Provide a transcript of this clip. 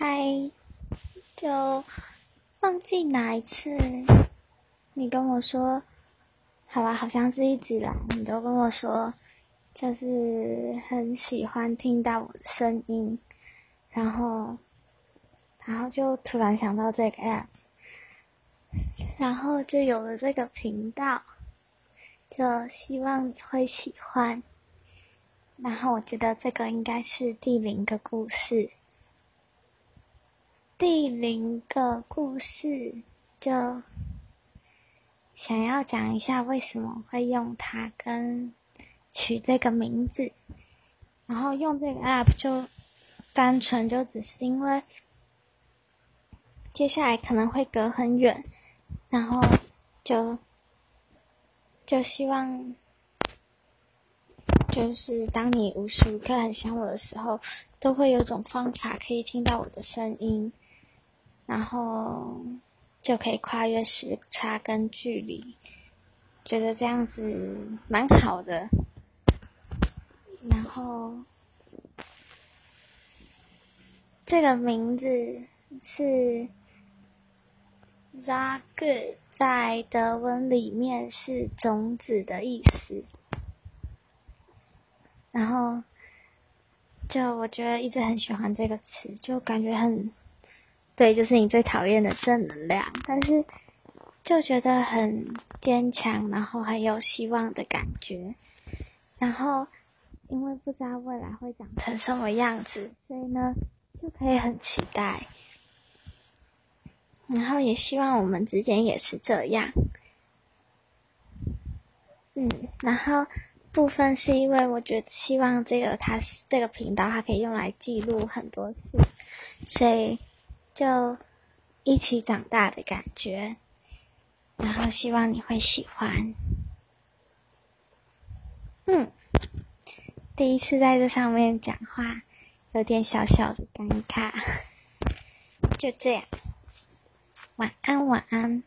嗨，就忘记哪一次你跟我说，好吧，好像是一直来，你都跟我说，就是很喜欢听到我的声音，然后，然后就突然想到这个 app，然后就有了这个频道，就希望你会喜欢。然后我觉得这个应该是第零个故事，第零个故事就想要讲一下为什么会用它跟取这个名字，然后用这个 app 就单纯就只是因为接下来可能会隔很远，然后就就希望。就是当你无时无刻很想我的时候，都会有种方法可以听到我的声音，然后就可以跨越时差跟距离，觉得这样子蛮好的。然后这个名字是 “zag”，在德文里面是种子的意思。然后，就我觉得一直很喜欢这个词，就感觉很对，就是你最讨厌的正能量，但是就觉得很坚强，然后很有希望的感觉。然后，因为不知道未来会长成什么样子，所以呢，就可以很期待。然后也希望我们之间也是这样。嗯，然后。部分是因为我觉得希望这个它是这个频道，它可以用来记录很多事，所以就一起长大的感觉，然后希望你会喜欢。嗯，第一次在这上面讲话，有点小小的尴尬，就这样，晚安，晚安。